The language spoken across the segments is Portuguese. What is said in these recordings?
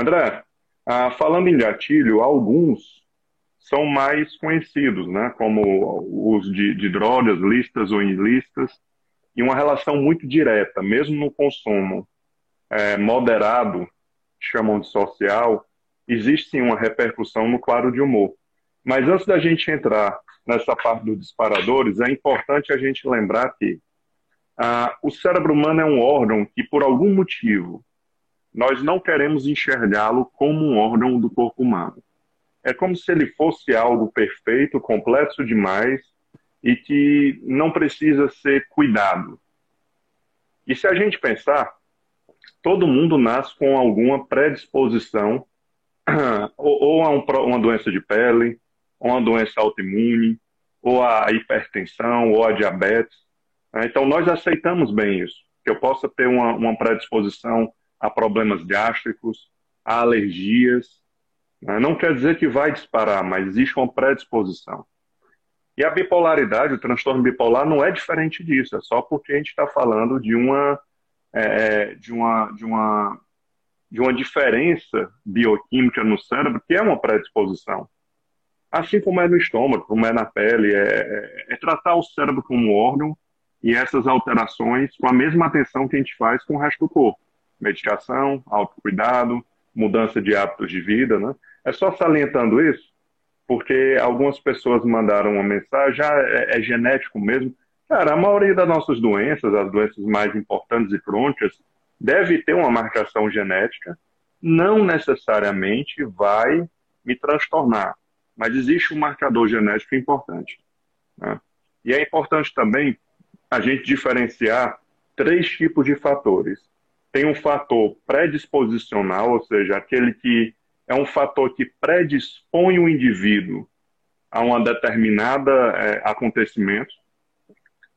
André, ah, falando em gatilho, alguns são mais conhecidos, né? Como os de, de drogas, listas ou ilícitas, e uma relação muito direta, mesmo no consumo é, moderado, chamam de social, existe sim uma repercussão no quadro de humor. Mas antes da gente entrar nessa parte dos disparadores, é importante a gente lembrar que ah, o cérebro humano é um órgão que, por algum motivo, nós não queremos enxergá-lo como um órgão do corpo humano. É como se ele fosse algo perfeito, complexo demais e que não precisa ser cuidado. E se a gente pensar, todo mundo nasce com alguma predisposição ou, a um, uma doença de pele, ou uma doença autoimune, ou a hipertensão, ou a diabetes. Né? Então, nós aceitamos bem isso, que eu possa ter uma predisposição a problemas gástricos, a alergias. Né? Não quer dizer que vai disparar, mas existe uma predisposição. E a bipolaridade, o transtorno bipolar, não é diferente disso, é só porque a gente está falando de uma, é, de, uma, de, uma, de uma diferença bioquímica no cérebro que é uma predisposição. Assim como é no estômago, como é na pele, é, é, é tratar o cérebro como um órgão e essas alterações com a mesma atenção que a gente faz com o resto do corpo. Medicação, autocuidado, mudança de hábitos de vida, né? É só salientando isso, porque algumas pessoas mandaram uma mensagem, ah, é, é genético mesmo. Cara, a maioria das nossas doenças, as doenças mais importantes e crônicas, deve ter uma marcação genética, não necessariamente vai me transtornar mas existe um marcador genético importante. Né? E é importante também a gente diferenciar três tipos de fatores. Tem um fator predisposicional, ou seja, aquele que é um fator que predispõe o indivíduo a um determinado é, acontecimento.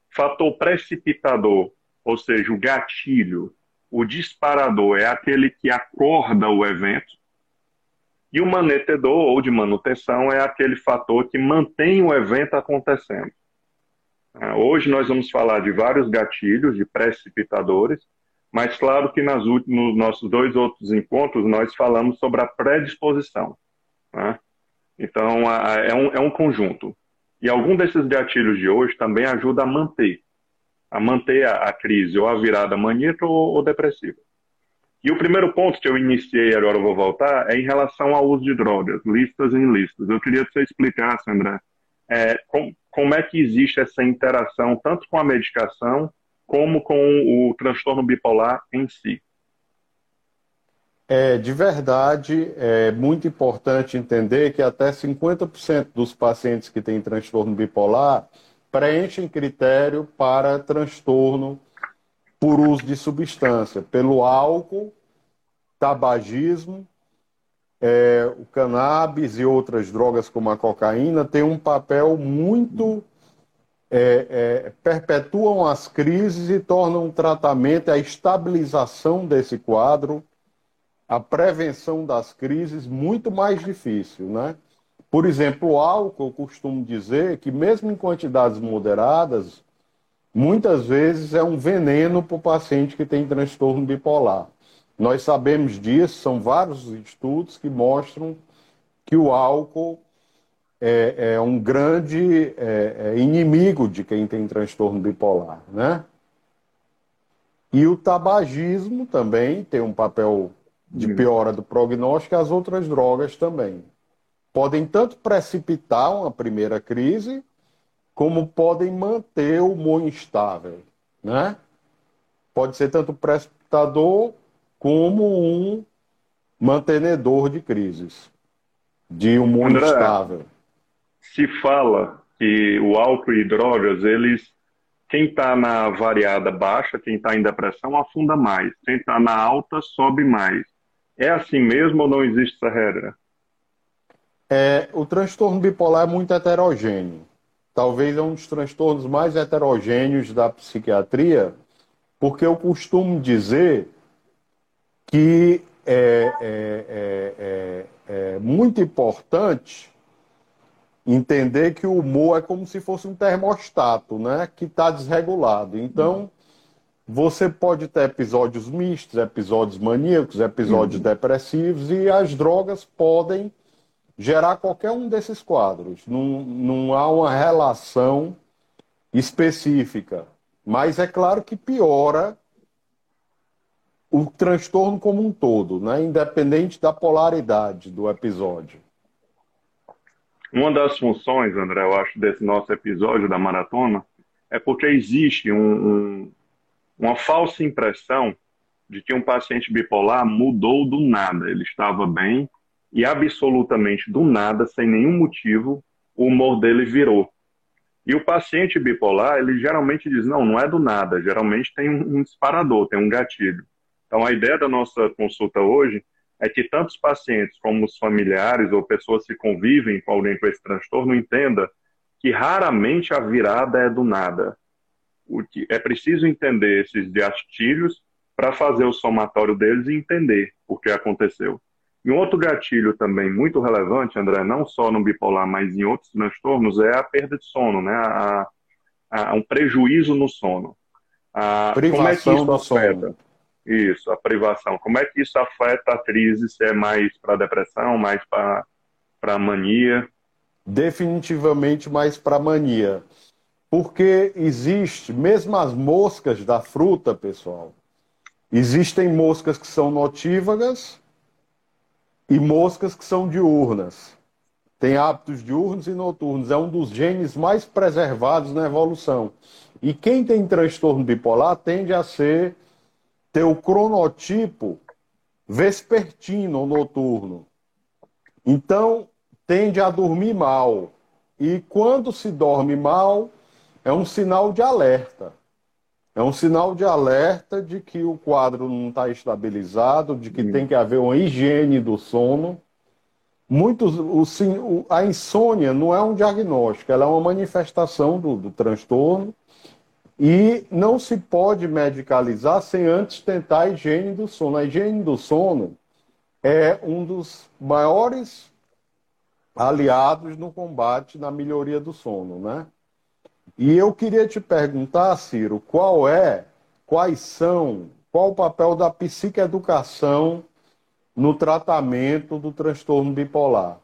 Fator precipitador, ou seja, o gatilho, o disparador é aquele que acorda o evento. E o manetedor ou de manutenção é aquele fator que mantém o evento acontecendo. É, hoje nós vamos falar de vários gatilhos, de precipitadores, mas claro que nas nos nossos dois outros encontros nós falamos sobre a predisposição. Né? Então é um, é um conjunto. E algum desses gatilhos de hoje também ajuda a manter, a manter a, a crise, ou a virada maníaca ou, ou depressiva. E o primeiro ponto que eu iniciei, agora eu vou voltar, é em relação ao uso de drogas, listas e ilícitas. Eu queria que você explicasse, André, é, com, como é que existe essa interação tanto com a medicação como com o transtorno bipolar em si. É, de verdade, é muito importante entender que até 50% dos pacientes que têm transtorno bipolar preenchem critério para transtorno por uso de substância, pelo álcool, tabagismo, é, o cannabis e outras drogas como a cocaína têm um papel muito. É, é, perpetuam as crises e tornam o tratamento, a estabilização desse quadro, a prevenção das crises muito mais difícil, né? Por exemplo, o álcool, eu costumo dizer que mesmo em quantidades moderadas, muitas vezes é um veneno para o paciente que tem transtorno bipolar. Nós sabemos disso, são vários estudos que mostram que o álcool é, é um grande é, é inimigo de quem tem transtorno bipolar, né? E o tabagismo também tem um papel de uhum. piora do prognóstico, e as outras drogas também. Podem tanto precipitar uma primeira crise, como podem manter o humor instável, né? Pode ser tanto precipitador como um mantenedor de crises, de humor André, instável. Se fala que o álcool e drogas, eles quem está na variada baixa, quem está em depressão, afunda mais. Quem está na alta, sobe mais. É assim mesmo ou não existe essa regra? É, o transtorno bipolar é muito heterogêneo talvez é um dos transtornos mais heterogêneos da psiquiatria, porque eu costumo dizer que é, é, é, é, é muito importante entender que o humor é como se fosse um termostato, né, que está desregulado. Então, você pode ter episódios mistos, episódios maníacos, episódios uhum. depressivos, e as drogas podem gerar qualquer um desses quadros. Não, não há uma relação específica. Mas é claro que piora o transtorno como um todo, né? independente da polaridade do episódio. Uma das funções, André, eu acho, desse nosso episódio da maratona é porque existe um, um, uma falsa impressão de que um paciente bipolar mudou do nada. Ele estava bem e absolutamente do nada, sem nenhum motivo, o humor dele virou. E o paciente bipolar, ele geralmente diz: não, não é do nada, geralmente tem um disparador, tem um gatilho. Então, a ideia da nossa consulta hoje é que tantos pacientes como os familiares ou pessoas que convivem com alguém com esse transtorno entenda que raramente a virada é do nada. O que é preciso entender esses gatilhos para fazer o somatório deles e entender o que aconteceu. E um outro gatilho também muito relevante, André, não só no bipolar, mas em outros transtornos, é a perda de sono, né? A, a, um prejuízo no sono. A, Privação como é que isso afeta? Sono. Isso, a privação. Como é que isso afeta a crise? Se é mais para depressão, mais para mania? Definitivamente mais para mania. Porque existe, mesmo as moscas da fruta, pessoal, existem moscas que são notívagas e moscas que são diurnas. Tem hábitos diurnos e noturnos. É um dos genes mais preservados na evolução. E quem tem transtorno bipolar tende a ser ter o cronotipo vespertino noturno. Então, tende a dormir mal. E quando se dorme mal, é um sinal de alerta. É um sinal de alerta de que o quadro não está estabilizado, de que tem que haver uma higiene do sono. Muitos, o, a insônia não é um diagnóstico, ela é uma manifestação do, do transtorno e não se pode medicalizar sem antes tentar a higiene do sono. A higiene do sono é um dos maiores aliados no combate na melhoria do sono, né? E eu queria te perguntar, Ciro, qual é, quais são, qual o papel da psicoeducação no tratamento do transtorno bipolar?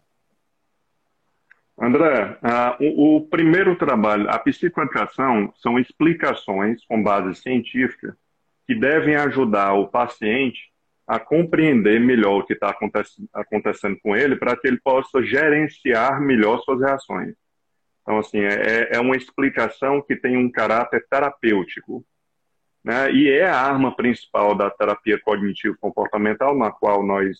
André, uh, o, o, primeiro trabalho, a psicoeducação, são explicações com base científica que devem ajudar o paciente a compreender melhor o que está acontecendo com ele para que ele possa gerenciar melhor suas reações. Então, assim, é, é uma explicação que tem um caráter terapêutico. Né? E é a arma principal da terapia cognitivo-comportamental, na qual nós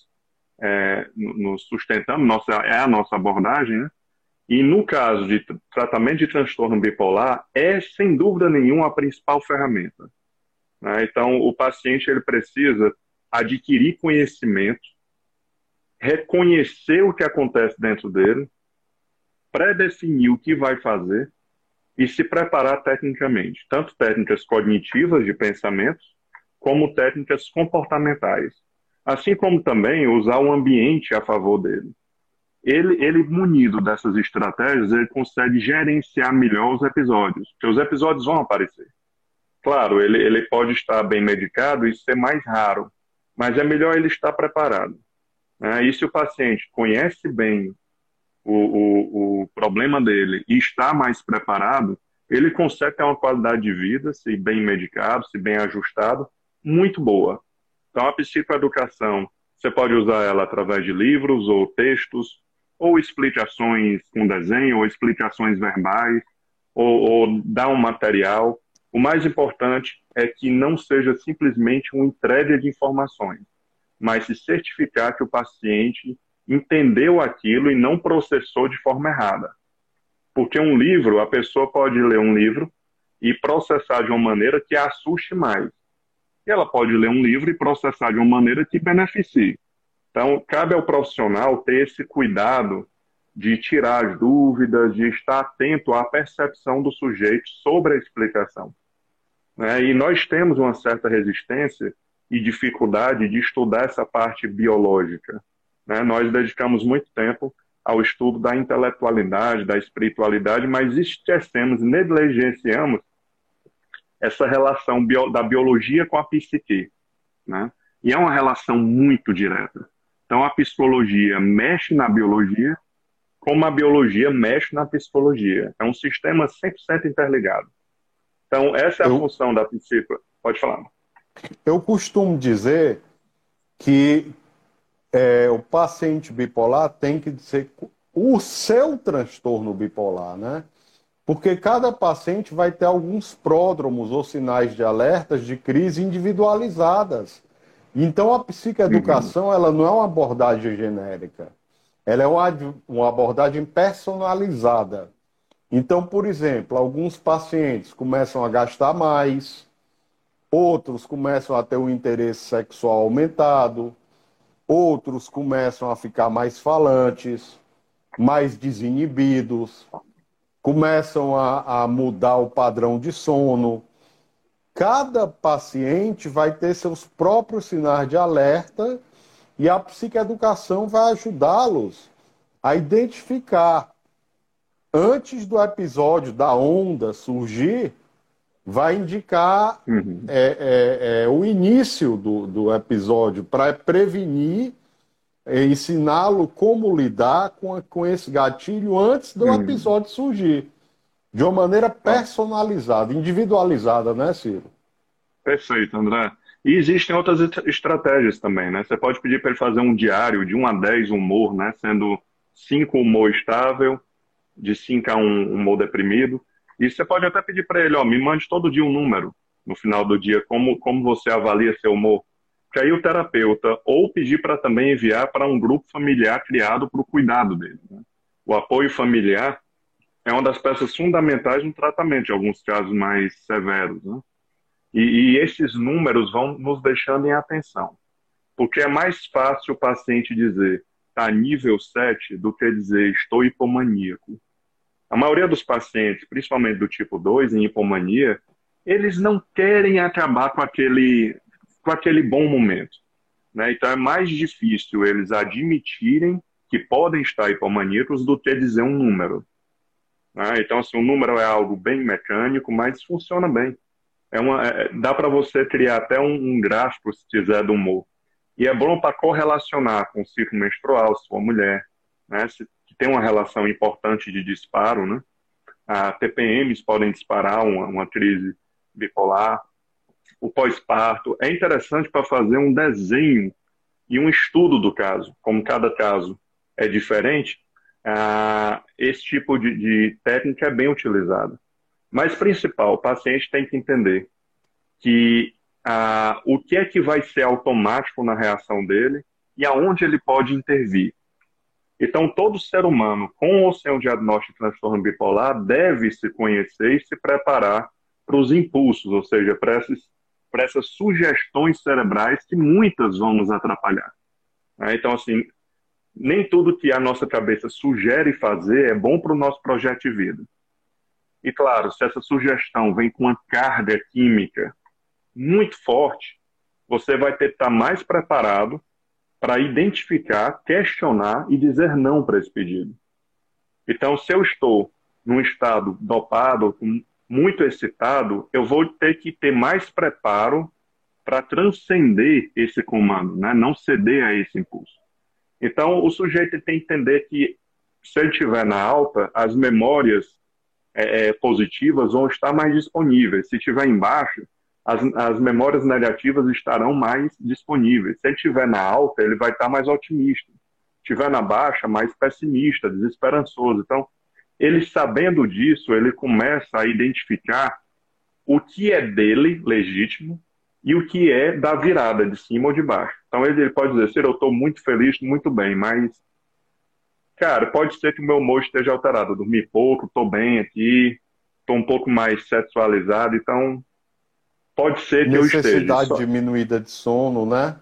é, nos sustentamos, nossa, é a nossa abordagem. Né? E no caso de tratamento de transtorno bipolar, é sem dúvida nenhuma a principal ferramenta. Né? Então, o paciente ele precisa adquirir conhecimento, reconhecer o que acontece dentro dele, pré-definir o que vai fazer e se preparar tecnicamente, tanto técnicas cognitivas de pensamento, como técnicas comportamentais, assim como também usar o ambiente a favor dele. Ele, ele munido dessas estratégias, ele consegue gerenciar melhor os episódios, porque os episódios vão aparecer. Claro, ele, ele pode estar bem medicado e ser mais raro, mas é melhor ele estar preparado. Né? E se o paciente conhece bem o, o, o problema dele e está mais preparado, ele consegue ter uma qualidade de vida, se bem medicado, se bem ajustado, muito boa. Então, a psicoeducação, você pode usar ela através de livros ou textos, ou explicações com desenho, ou explicações verbais, ou, ou dar um material. O mais importante é que não seja simplesmente uma entrega de informações, mas se certificar que o paciente entendeu aquilo e não processou de forma errada. Porque um livro, a pessoa pode ler um livro e processar de uma maneira que a assuste mais. E ela pode ler um livro e processar de uma maneira que beneficie. Então, cabe ao profissional ter esse cuidado de tirar as dúvidas, de estar atento à percepção do sujeito sobre a explicação. Né? E nós temos uma certa resistência e dificuldade de estudar essa parte biológica. Né? Nós dedicamos muito tempo ao estudo da intelectualidade, da espiritualidade, mas esquecemos, negligenciamos essa relação bio, da biologia com a psique, né? E é uma relação muito direta. Então a psicologia mexe na biologia, como a biologia mexe na psicologia. É um sistema 100% interligado. Então essa é a Eu... função da psicologia. Pode falar. Eu costumo dizer que é, o paciente bipolar tem que ser o seu transtorno bipolar, né? Porque cada paciente vai ter alguns pródromos ou sinais de alertas de crise individualizadas. Então a psicoeducação uhum. ela não é uma abordagem genérica, ela é uma, uma abordagem personalizada. Então, por exemplo, alguns pacientes começam a gastar mais, outros começam a ter um interesse sexual aumentado, outros começam a ficar mais falantes, mais desinibidos, começam a, a mudar o padrão de sono. Cada paciente vai ter seus próprios sinais de alerta e a psicoeducação vai ajudá-los a identificar. Antes do episódio da onda surgir, vai indicar uhum. é, é, é, o início do, do episódio para prevenir ensiná-lo como lidar com, com esse gatilho antes do uhum. episódio surgir. De uma maneira personalizada, individualizada, né, Ciro? Perfeito, André. E existem outras estratégias também, né? Você pode pedir para ele fazer um diário de 1 a 10 humor, né? Sendo 5 humor estável, de 5 a 1 humor deprimido. E você pode até pedir para ele, ó, me mande todo dia um número no final do dia, como, como você avalia seu humor que aí o terapeuta ou pedir para também enviar para um grupo familiar criado para o cuidado dele. Né? O apoio familiar é uma das peças fundamentais no tratamento de alguns casos mais severos. Né? E, e esses números vão nos deixando em atenção. Porque é mais fácil o paciente dizer está nível 7 do que dizer estou hipomaníaco. A maioria dos pacientes, principalmente do tipo 2, em hipomania, eles não querem acabar com aquele com aquele bom momento. Né? Então é mais difícil eles admitirem que podem estar hipomaníacos do que dizer um número. Né? Então, assim, o número é algo bem mecânico, mas funciona bem. É uma, é, dá para você criar até um, um, gráfico, se quiser, do humor. E é bom para correlacionar com o ciclo menstrual, for mulher, né? se, que tem uma relação importante de disparo. Né? A TPMs podem disparar uma, uma crise bipolar o pós-parto. É interessante para fazer um desenho e um estudo do caso, como cada caso é diferente, ah, esse tipo de, de técnica é bem utilizada. Mas principal, o paciente tem que entender que ah, o que é que vai ser automático na reação dele e aonde ele pode intervir. Então, todo ser humano, com ou sem o diagnóstico de transtorno bipolar, deve se conhecer e se preparar para os impulsos, ou seja, para esses para essas sugestões cerebrais que muitas vão nos atrapalhar. Né? Então, assim, nem tudo que a nossa cabeça sugere fazer é bom para o nosso projeto de vida. E claro, se essa sugestão vem com uma carga química muito forte, você vai ter que estar mais preparado para identificar, questionar e dizer não para esse pedido. Então, se eu estou num estado dopado, muito excitado, eu vou ter que ter mais preparo para transcender esse comando, né? não ceder a esse impulso. Então, o sujeito tem que entender que, se ele estiver na alta, as memórias é, é, positivas vão estar mais disponíveis. Se estiver embaixo, as, as memórias negativas estarão mais disponíveis. Se ele estiver na alta, ele vai estar mais otimista. Se estiver na baixa, mais pessimista, desesperançoso. Então, ele sabendo disso, ele começa a identificar o que é dele legítimo e o que é da virada, de cima ou de baixo. Então ele, ele pode dizer, eu estou muito feliz, muito bem, mas, cara, pode ser que o meu humor esteja alterado. Eu dormi pouco, estou bem aqui, estou um pouco mais sexualizado, então pode ser que eu esteja. Necessidade diminuída de sono, né?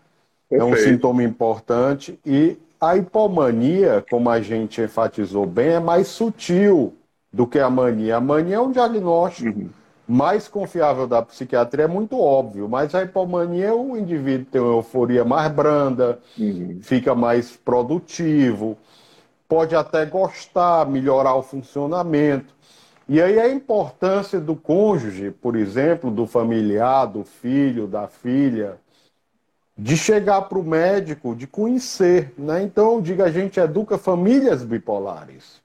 Perfeito. É um sintoma importante e a hipomania, como a gente enfatizou bem, é mais sutil do que a mania. A mania é um diagnóstico uhum. Mais confiável da psiquiatria, é muito óbvio, mas a hipomania, o indivíduo tem uma euforia mais branda, uhum. fica mais produtivo, pode até gostar, melhorar o funcionamento. E aí a importância do cônjuge, por exemplo, do familiar, do filho, da filha, de chegar para o médico, de conhecer. Né? Então, eu digo, a gente educa famílias bipolares.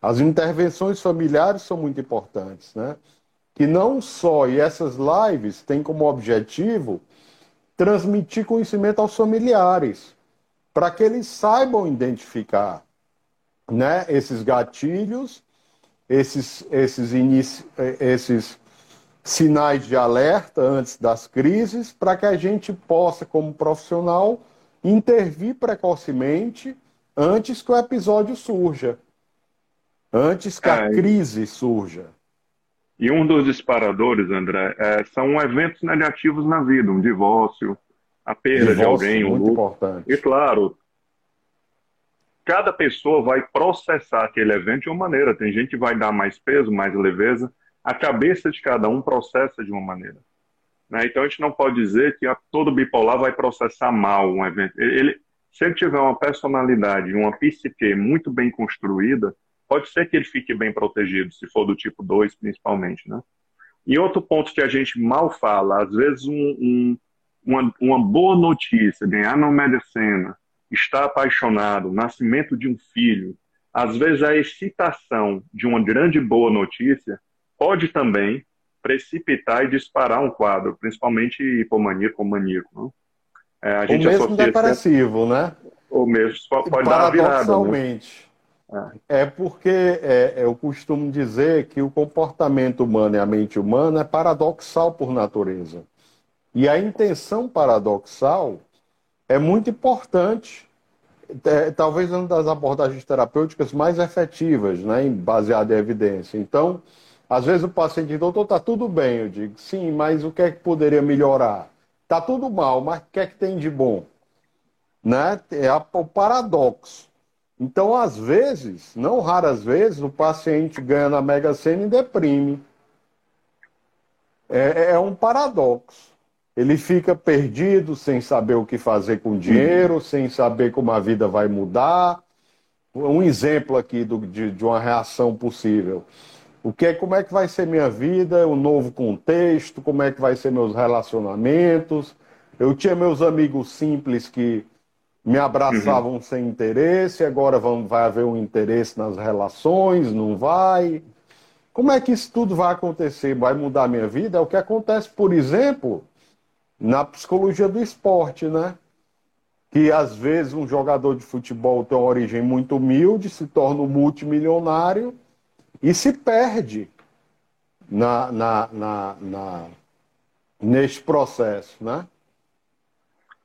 As intervenções familiares são muito importantes. Né? Que não só, e essas lives têm como objetivo transmitir conhecimento aos familiares, para que eles saibam identificar né, esses gatilhos esses, esses, inici... esses sinais de alerta antes das crises, para que a gente possa, como profissional, intervir precocemente antes que o episódio surja, antes que a é, crise surja. E um dos disparadores, André, é, são eventos negativos na vida, um divórcio, a perda divórcio, de alguém, um muito importante. E claro, cada pessoa vai processar aquele evento de uma maneira. Tem gente que vai dar mais peso, mais leveza. A cabeça de cada um processa de uma maneira. Né? Então a gente não pode dizer que todo bipolar vai processar mal um evento. Ele, se ele tiver uma personalidade, uma psique muito bem construída, pode ser que ele fique bem protegido, se for do tipo 2, principalmente. Né? E outro ponto que a gente mal fala, às vezes um, um, uma, uma boa notícia, ganhar na medicina, estar apaixonado, o nascimento de um filho, às vezes a excitação de uma grande boa notícia pode também precipitar e disparar um quadro, principalmente hipomaníaco ou maníaco. Não? É, a gente mesmo depressivo, né? Ou mesmo pode dar virada. Né? É. porque é, eu costumo dizer que o comportamento humano e a mente humana é paradoxal por natureza. E a intenção paradoxal é muito importante. É, talvez uma das abordagens terapêuticas mais efetivas, né, baseada em evidência. Então, às vezes o paciente diz, doutor, está tudo bem. Eu digo, sim, mas o que é que poderia melhorar? Está tudo mal, mas o que é que tem de bom? Né? É o paradoxo. Então, às vezes, não raras vezes, o paciente ganha na Mega Sena e deprime. É, é um paradoxo. Ele fica perdido, sem saber o que fazer com o dinheiro, sem saber como a vida vai mudar. Um exemplo aqui do, de, de, uma reação possível. O que é, como é que vai ser minha vida, o novo contexto, como é que vai ser meus relacionamentos. Eu tinha meus amigos simples que me abraçavam uhum. sem interesse, agora vão, vai haver um interesse nas relações, não vai? Como é que isso tudo vai acontecer? Vai mudar a minha vida? É o que acontece, por exemplo, na psicologia do esporte, né? Que às vezes um jogador de futebol tem uma origem muito humilde, se torna um multimilionário e se perde na, na, na, na neste processo, né?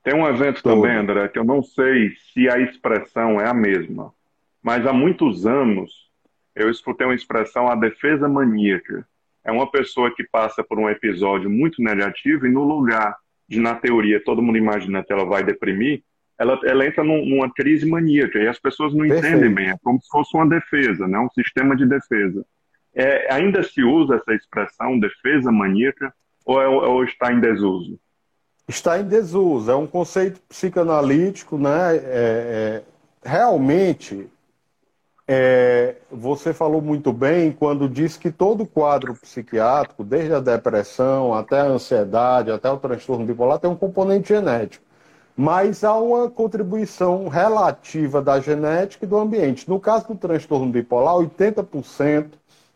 Tem um evento Todo. também, André, que eu não sei se a expressão é a mesma, mas há muitos anos eu escutei uma expressão, a defesa maníaca é uma pessoa que passa por um episódio muito negativo e no lugar de, na teoria, todo mundo imagina que ela vai deprimir, ela, ela entra num, numa crise maníaca e as pessoas não Perfeito. entendem bem. É como se fosse uma defesa, né? um sistema de defesa. É, ainda se usa essa expressão, defesa maníaca, ou, é, ou está em desuso? Está em desuso. É um conceito psicanalítico, né? É, é, realmente é, você falou muito bem quando disse que todo quadro psiquiátrico, desde a depressão até a ansiedade, até o transtorno bipolar, tem um componente genético. Mas há uma contribuição relativa da genética e do ambiente. No caso do transtorno bipolar, 80%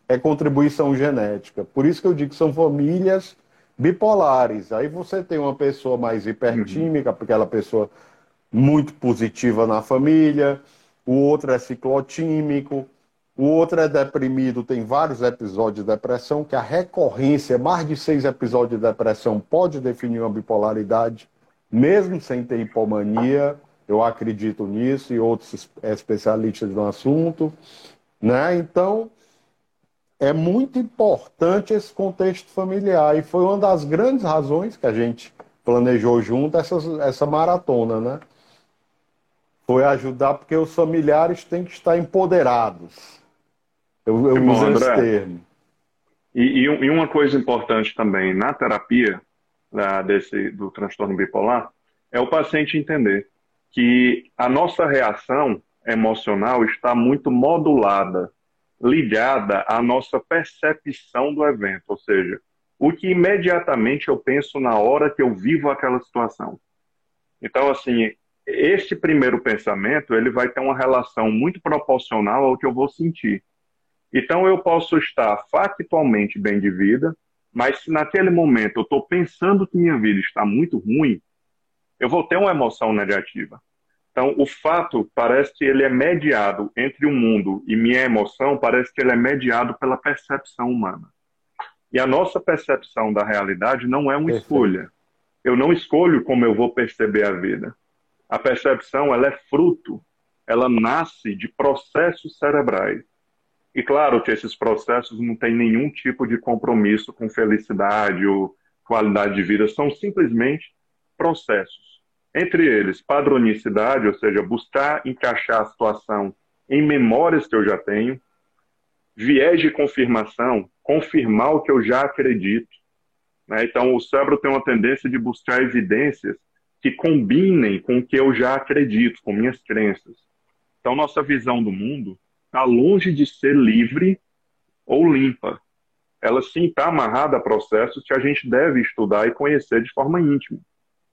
é contribuição genética. Por isso que eu digo que são famílias bipolares. Aí você tem uma pessoa mais hipertímica, porque aquela pessoa muito positiva na família o outro é ciclotímico, o outro é deprimido, tem vários episódios de depressão, que a recorrência, mais de seis episódios de depressão, pode definir uma bipolaridade, mesmo sem ter hipomania. Eu acredito nisso e outros especialistas no assunto. Né? Então, é muito importante esse contexto familiar. E foi uma das grandes razões que a gente planejou junto essa, essa maratona, né? foi ajudar porque os familiares têm que estar empoderados. Eu, eu uso esse termo. E, e, uma coisa importante também na terapia da, desse, do transtorno bipolar é o paciente entender que a nossa reação emocional está muito modulada ligada à nossa percepção do evento, ou seja, o que imediatamente eu penso na hora que eu vivo aquela situação. Então, assim, este primeiro pensamento ele vai ter uma relação muito proporcional ao que eu vou sentir. Então, eu posso estar factualmente bem de vida, mas se naquele momento eu estou pensando que minha vida está muito ruim, eu vou ter uma emoção negativa. Então, o fato parece que ele é mediado entre o mundo e minha emoção, parece que ele é mediado pela percepção humana. E a nossa percepção da realidade não é uma Perfeito. escolha. Eu não escolho como eu vou perceber a vida. A percepção, ela é fruto, ela nasce de processos cerebrais. E claro que esses processos não têm nenhum tipo de compromisso com felicidade ou qualidade de vida, são simplesmente processos. Entre eles, padronicidade, ou seja, buscar encaixar a situação em memórias que eu já tenho, viés de confirmação, confirmar o que eu já acredito. Né? Então, o cérebro tem uma tendência de buscar evidências que combinem com o que eu já acredito, com minhas crenças. Então, nossa visão do mundo está longe de ser livre ou limpa. Ela sim está amarrada a processos que a gente deve estudar e conhecer de forma íntima.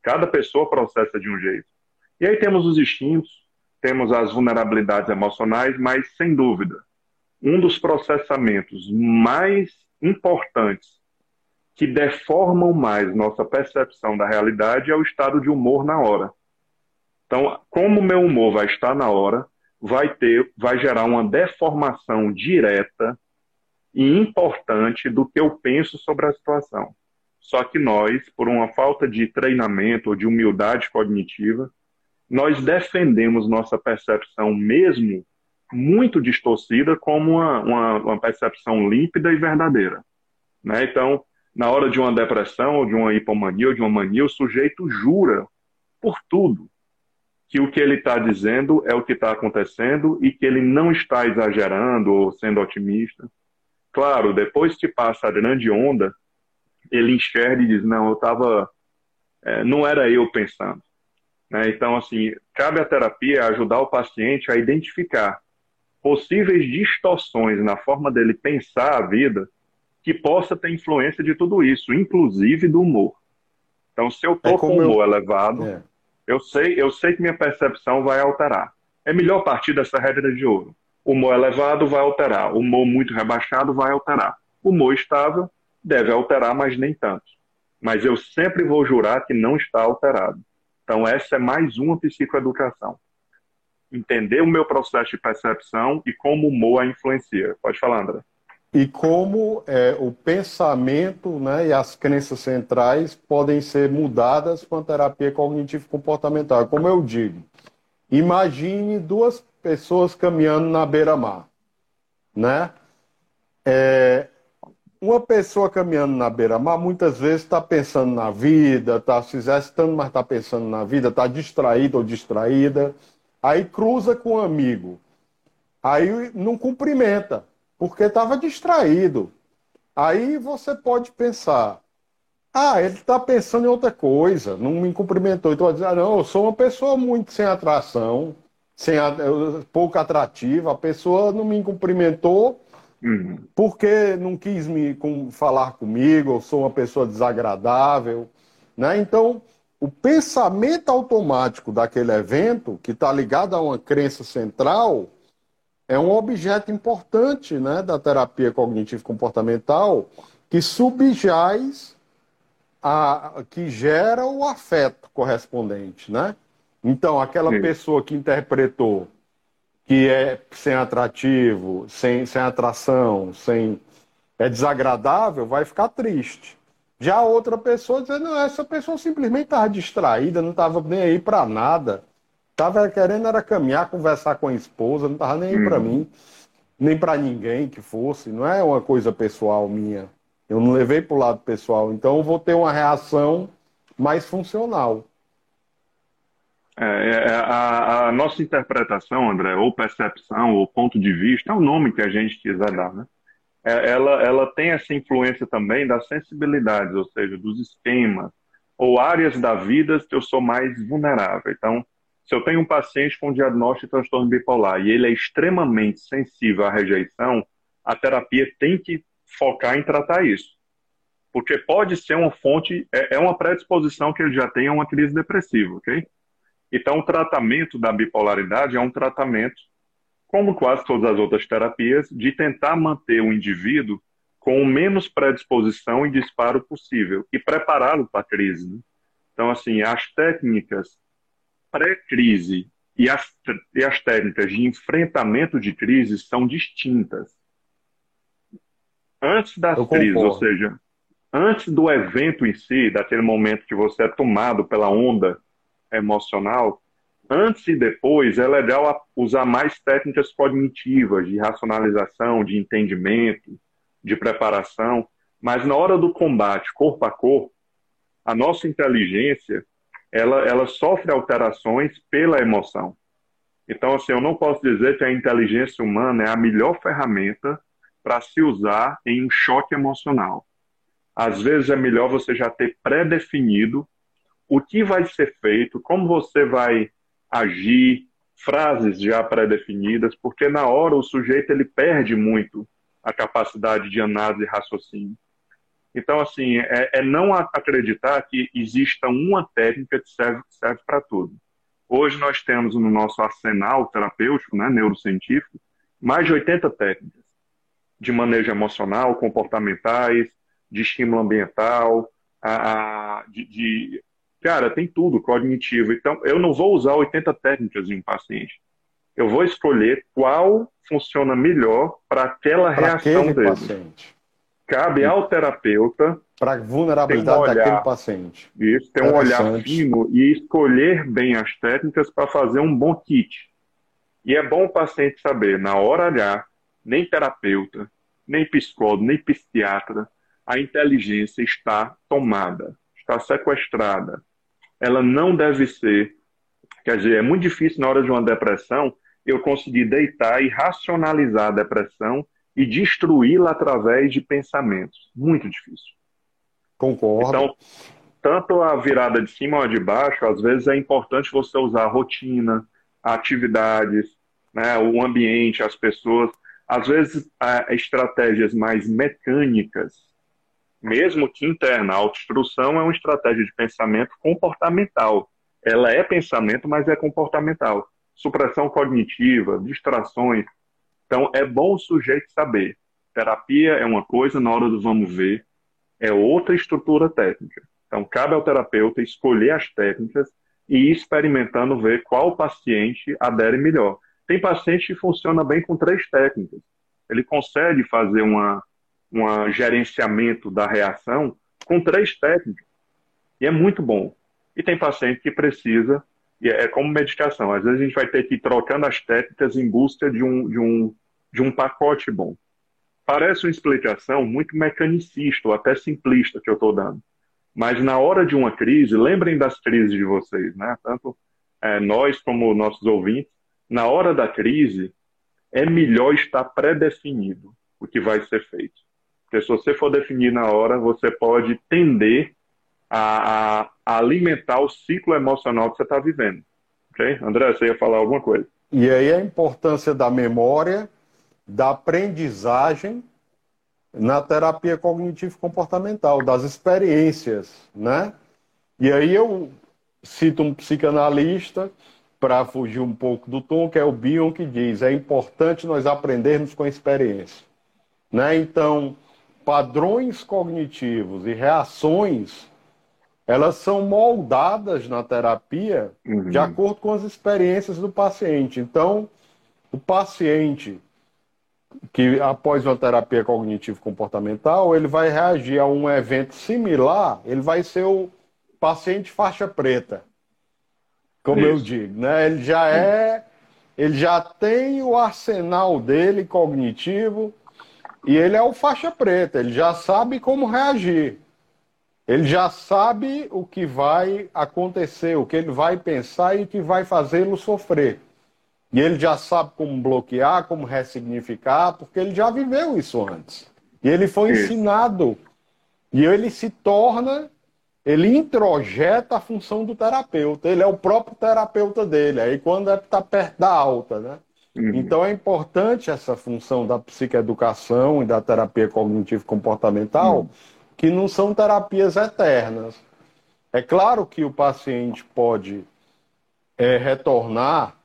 Cada pessoa processa de um jeito. E aí temos os instintos, temos as vulnerabilidades emocionais, mas sem dúvida, um dos processamentos mais importantes que deformam mais nossa percepção da realidade é o estado de humor na hora. Então, como meu humor vai estar na hora, vai ter, vai gerar uma deformação direta e importante do que eu penso sobre a situação. Só que nós, por uma falta de treinamento ou de humildade cognitiva, nós defendemos nossa percepção mesmo muito distorcida como uma, uma, uma percepção límpida e verdadeira. Né? Então, na hora de uma depressão, ou de uma hipomania, ou de uma mania, o sujeito jura por tudo que o que ele está dizendo é o que está acontecendo e que ele não está exagerando ou sendo otimista. Claro, depois que passa a grande onda, ele enxerga e diz: Não, eu estava. É, não era eu pensando. Né? Então, assim, cabe à terapia ajudar o paciente a identificar possíveis distorções na forma dele pensar a vida que possa ter influência de tudo isso, inclusive do humor. Então, se eu estou é com humor eu... elevado, é. eu sei, eu sei que minha percepção vai alterar. É melhor partir dessa regra de ouro. Humor elevado vai alterar, humor muito rebaixado vai alterar. Humor estável deve alterar, mas nem tanto. Mas eu sempre vou jurar que não está alterado. Então, essa é mais uma psicoeducação. Entender o meu processo de percepção e como o humor a influencia. Pode falar, André e como é, o pensamento né, e as crenças centrais podem ser mudadas com a terapia cognitivo-comportamental. Como eu digo, imagine duas pessoas caminhando na beira-mar. Né? É, uma pessoa caminhando na beira-mar muitas vezes está pensando na vida, está se exercitando, mas está pensando na vida, está distraída ou distraída. Aí cruza com um amigo. Aí não cumprimenta porque estava distraído. Aí você pode pensar, ah, ele está pensando em outra coisa, não me cumprimentou. Então, dizer, ah, não, eu sou uma pessoa muito sem atração, sem, pouco atrativa, a pessoa não me cumprimentou uhum. porque não quis me com, falar comigo, eu sou uma pessoa desagradável. Né? Então, o pensamento automático daquele evento, que está ligado a uma crença central, é um objeto importante né, da terapia cognitivo-comportamental que subjaz a, que gera o afeto correspondente, né? Então, aquela Sim. pessoa que interpretou que é sem atrativo, sem, sem atração, sem é desagradável, vai ficar triste. Já outra pessoa dizer, não, essa pessoa simplesmente estava distraída, não estava nem aí para nada. Tava querendo era caminhar, conversar com a esposa, não tava nem aí para uhum. mim, nem para ninguém que fosse. Não é uma coisa pessoal minha. Eu não levei para o lado pessoal. Então eu vou ter uma reação mais funcional. É, é, é, a, a, nossa interpretação, André, ou percepção, ou ponto de vista, é o nome que a gente quiser dar, né? É, ela, ela tem essa influência também das sensibilidades, ou seja, dos esquemas, ou áreas da vida que eu sou mais vulnerável. Então, Se eu tenho um paciente com diagnóstico de transtorno bipolar e ele é extremamente sensível à rejeição, a terapia tem que focar em tratar isso. Porque pode ser uma fonte, é, é uma predisposição que ele já tem a uma crise depressiva, ok? Então, o tratamento da bipolaridade é um tratamento, como quase todas as outras terapias, de tentar manter o indivíduo com o menos predisposição e disparo possível e prepará-lo para a crise. Né? Então, assim, as técnicas pré-crise e as, e as técnicas de enfrentamento de crise são distintas. Antes das crises, ou seja, antes do evento em si, daquele momento que você é tomado pela onda emocional, antes e depois é legal usar mais técnicas cognitivas de racionalização, de entendimento, de preparação, mas na hora do combate corpo a corpo, a nossa inteligência ela, ela sofre alterações pela emoção. Então, assim, eu não posso dizer que a inteligência humana é a melhor ferramenta para se usar em um choque emocional. Às vezes é melhor você já ter pré-definido o que vai ser feito, como você vai agir, frases já pré-definidas, porque na hora o sujeito ele perde muito a capacidade de análise e raciocínio. Então, assim, é, é não acreditar que exista uma técnica que serve, serve para tudo. Hoje nós temos no nosso arsenal terapêutico, né, neurocientífico, mais de 80 técnicas de manejo emocional, comportamentais, de estímulo ambiental, a, de, de Cara, tem tudo cognitivo. Então, eu não vou usar 80 técnicas em um paciente. Eu vou escolher qual funciona melhor para aquela pra reação dele. Paciente. Cabe ao terapeuta. Para a vulnerabilidade um olhar, daquele paciente. Isso, ter um olhar fino e escolher bem as técnicas para fazer um bom kit. E é bom o paciente saber, na hora H, nem terapeuta, nem psicólogo, nem psiquiatra, a inteligência está tomada, está sequestrada, ela não deve ser. Quer dizer, é muito difícil na hora de uma depressão eu conseguir deitar e racionalizar a depressão e destruí-la através de pensamentos. Muito difícil. Concordo. Então, tanto a virada de cima ou de baixo, às vezes é importante você usar a rotina, atividades, né, o ambiente, as pessoas. Às vezes, estratégias mais mecânicas mesmo que interna. A autoinstrução é uma estratégia de pensamento comportamental. Ela é pensamento, mas é comportamental. Supressão cognitiva, distrações. Então, é bom o sujeito saber. Terapia é uma coisa, na hora do vamos ver, é outra estrutura técnica. Então, cabe ao terapeuta escolher as técnicas e ir experimentando ver qual paciente adere melhor. Tem paciente que funciona bem com três técnicas. Ele consegue fazer uma, um gerenciamento da reação com três técnicas. E é muito bom. E tem paciente que precisa, e é como medicação, às vezes a gente vai ter que ir trocando as técnicas em busca de um, de um, de um pacote bom. Parece uma explicação muito mecanicista ou até simplista que eu estou dando. Mas na hora de uma crise, lembrem das crises de vocês, né? Tanto é, nós como nossos ouvintes, na hora da crise, é melhor estar pré-definido o que vai ser feito. Porque se você for definir na hora, você pode tender a, a alimentar o ciclo emocional que você está vivendo. Ok? André, você ia falar alguma coisa? E aí a importância da memória, da aprendizagem na terapia cognitivo-comportamental, das experiências, né? E aí eu cito um psicanalista para fugir um pouco do tom, que é o Bion, que diz: é importante nós aprendermos com a experiência, né? Então, padrões cognitivos e reações, elas são moldadas na terapia uhum. de acordo com as experiências do paciente. Então, o paciente que após uma terapia cognitivo-comportamental, ele vai reagir a um evento similar, ele vai ser o paciente faixa preta, como Isso. eu digo, né? Ele já é, ele já tem o arsenal dele cognitivo e ele é o faixa preta, ele já sabe como reagir. Ele já sabe o que vai acontecer, o que ele vai pensar e o que vai fazê-lo sofrer. E ele já sabe como bloquear, como ressignificar, porque ele já viveu isso antes. E ele foi ensinado. E ele se torna ele introjeta a função do terapeuta. Ele é o próprio terapeuta dele. Aí quando está perto da alta, né? Uhum. Então é importante essa função da psicoeducação e da terapia cognitivo-comportamental, uhum. que não são terapias eternas. É claro que o paciente pode é, retornar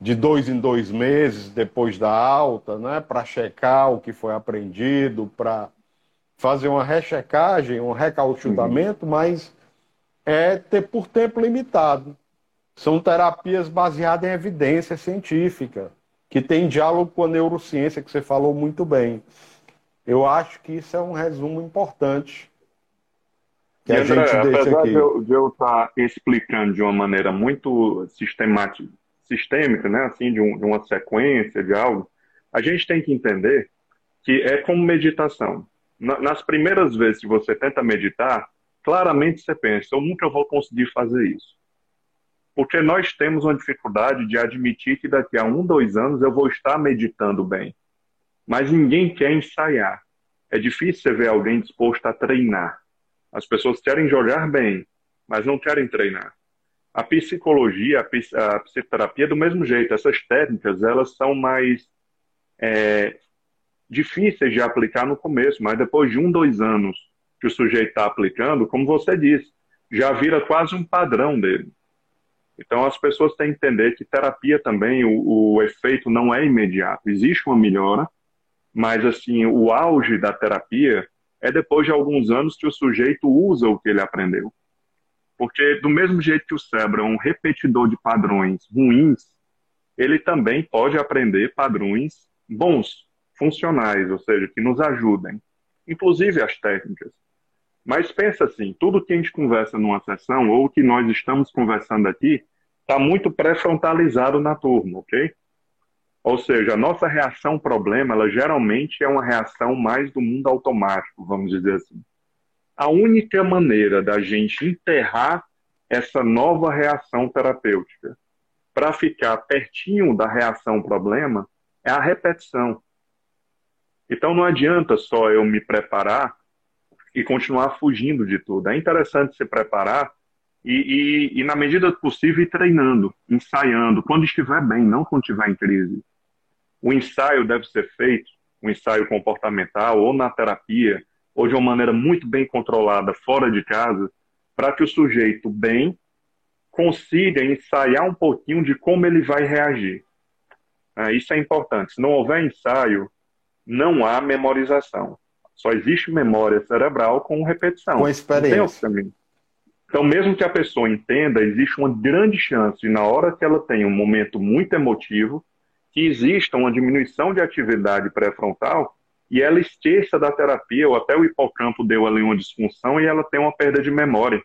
de dois em dois meses depois da alta, né, para checar o que foi aprendido, para fazer uma rechecagem, um recauchutamento, uhum. mas é ter por tempo limitado. São terapias baseadas em evidência científica, que tem diálogo com a neurociência, que você falou muito bem. Eu acho que isso é um resumo importante. Que a André, gente apesar aqui. de eu, estar explicando de uma maneira muito sistemática, sistêmica, né, assim, de, um, de uma sequência de algo, a gente tem que entender que é como meditação. nas primeiras vezes que você tenta meditar, claramente você pensa, eu nunca vou conseguir fazer isso. Porque nós temos uma dificuldade de admitir que daqui a um, dois anos eu vou estar meditando bem. Mas ninguém quer ensaiar. É difícil você ver alguém disposto a treinar. As pessoas querem jogar bem, mas não querem treinar. A psicologia, a, psicoterapia, do mesmo jeito. Essas técnicas, elas são mais é, difíceis de aplicar no começo, mas depois de um, dois anos que o sujeito está aplicando, como você disse, já vira quase um padrão dele. Então, as pessoas têm que entender que terapia também, o, o efeito não é imediato. Existe uma melhora, mas, assim, o auge da terapia é depois de alguns anos que o sujeito usa o que ele aprendeu. Porque, do mesmo jeito que o cérebro é um repetidor de padrões ruins, ele também pode aprender padrões bons, funcionais, ou seja, que nos ajudem, inclusive as técnicas. Mas pensa assim, tudo que a gente conversa numa sessão, ou que nós estamos conversando aqui, está muito pré-frontalizado na turma, ok? Ou seja, a nossa reação problema, ela geralmente é uma reação mais do mundo automático, vamos dizer assim. A única maneira da gente enterrar essa nova reação terapêutica para ficar pertinho da reação problema é a repetição. Então não adianta só eu me preparar e continuar fugindo de tudo. É interessante se preparar e, e, e, na medida do possível, ir treinando, ensaiando, quando estiver bem, não quando estiver em crise. O ensaio deve ser feito, um ensaio comportamental, ou na terapia, ou de uma maneira muito bem controlada, fora de casa, para que o sujeito bem consiga ensaiar um pouquinho de como ele vai reagir. É, isso é importante. Se não houver ensaio, não há memorização. Só existe memória cerebral com repetição. Com experiência. Então, mesmo que a pessoa entenda, existe uma grande chance na hora que ela tem um momento muito emotivo, que exista uma diminuição de atividade pré-frontal e ela esqueça da terapia, ou até o hipocampo deu ali uma disfunção e ela tem uma perda de memória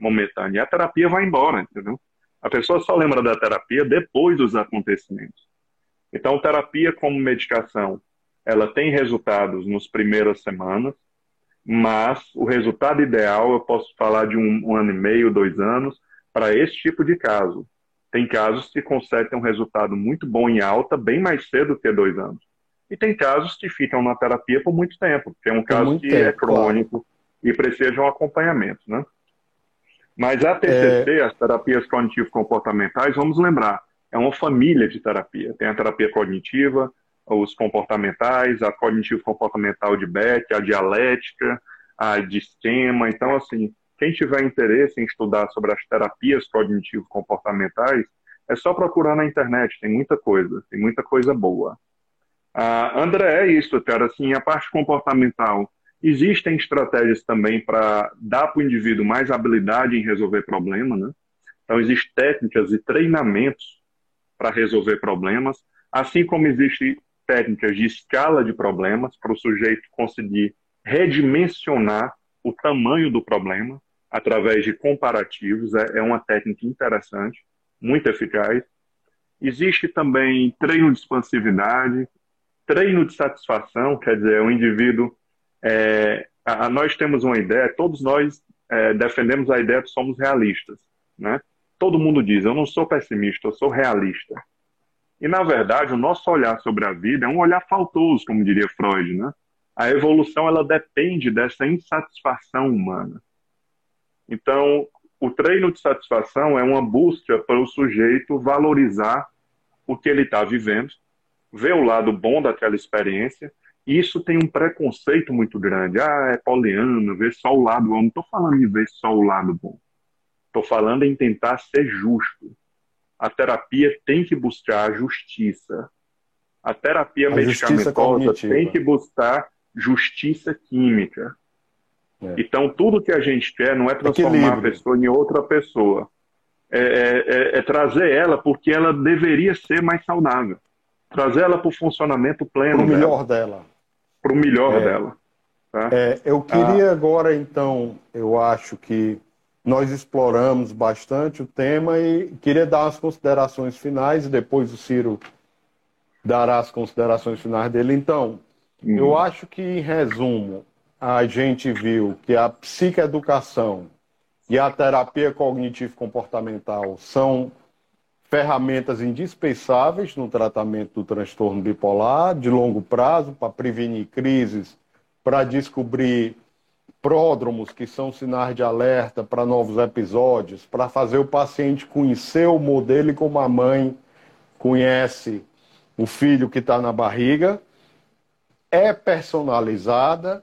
momentânea. E a terapia vai embora, entendeu? A pessoa só lembra da terapia depois dos acontecimentos. Então, terapia como medicação ela tem resultados nos primeiras semanas, mas o resultado ideal eu posso falar de um, um ano e meio, dois anos, para esse tipo de caso. Tem casos que conseguem um resultado muito bom em alta bem mais cedo que dois anos. E tem casos que ficam na terapia por muito tempo, que é um caso que é tempo, é crônico claro. e precisa de um acompanhamento, né? Mas a TCC, é... as terapias cognitivo-comportamentais, vamos lembrar, é uma família de terapia. Tem a terapia cognitiva, os comportamentais, a cognitivo-comportamental de Beck, a dialética, a de esquema. Então, assim, quem tiver interesse em estudar sobre as terapias cognitivo-comportamentais, é só procurar na internet, tem muita coisa, tem muita coisa boa. Ah, André, é isso, cara, assim, a parte comportamental, existem estratégias também para dar para o indivíduo mais habilidade em resolver problemas, né? Então, existem técnicas e treinamentos para resolver problemas, assim como existe técnicas de escala de problemas para o sujeito conseguir redimensionar o tamanho do problema através de comparativos. É, é uma técnica interessante, muito eficaz. Existe também treino de expansividade, treino de satisfação, quer dizer, o indivíduo. É, a, nós temos uma ideia, todos nós é, defendemos a ideia de somos realistas. Né? Todo mundo diz: eu não sou pessimista, eu sou realista. E, na verdade, o nosso olhar sobre a vida é um olhar faltoso, como diria Freud, né? A evolução, ela depende dessa insatisfação humana. Então, o treino de satisfação é uma busca para o sujeito valorizar o que ele está vivendo, ver o lado bom daquela experiência. E isso tem um preconceito muito grande. Ah, é poliano, ver só o lado bom. Não estou falando de ver só o lado bom. Estou falando em tentar ser justo. A terapia tem que buscar a justiça. A terapia a medicamentosa tem que buscar justiça química. É. Então, tudo que a gente quer não é transformar Equilíbrio. a pessoa em outra pessoa. É, é, é, é, trazer ela porque ela deveria ser mais saudável. Trazer ela para o funcionamento pleno. Para o melhor dela. Para o melhor é. dela. Tá? É, eu queria ah. agora, então, eu acho que nós exploramos bastante o tema e queria dar as considerações finais e depois o Ciro dará as considerações finais dele. Então, uhum. eu acho que, em resumo, a gente viu que a psicoeducação e a terapia cognitivo-comportamental são ferramentas indispensáveis no tratamento do transtorno bipolar de longo prazo para prevenir crises, para descobrir pródromos que são sinais de alerta para novos episódios, para fazer o paciente conhecer o modelo como a mãe conhece o filho que está na barriga. É personalizada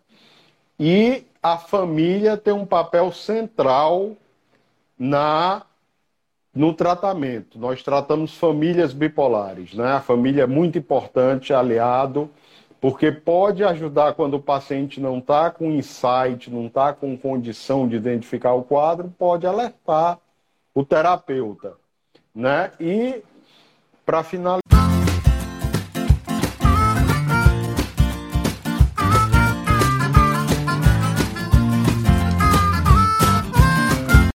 e a família tem um papel central na no tratamento. Nós tratamos famílias bipolares, né? A família é muito importante, aliado, porque pode ajudar quando o paciente não está com insight, não está com condição de identificar o quadro, pode alertar o terapeuta, né? E para finalizar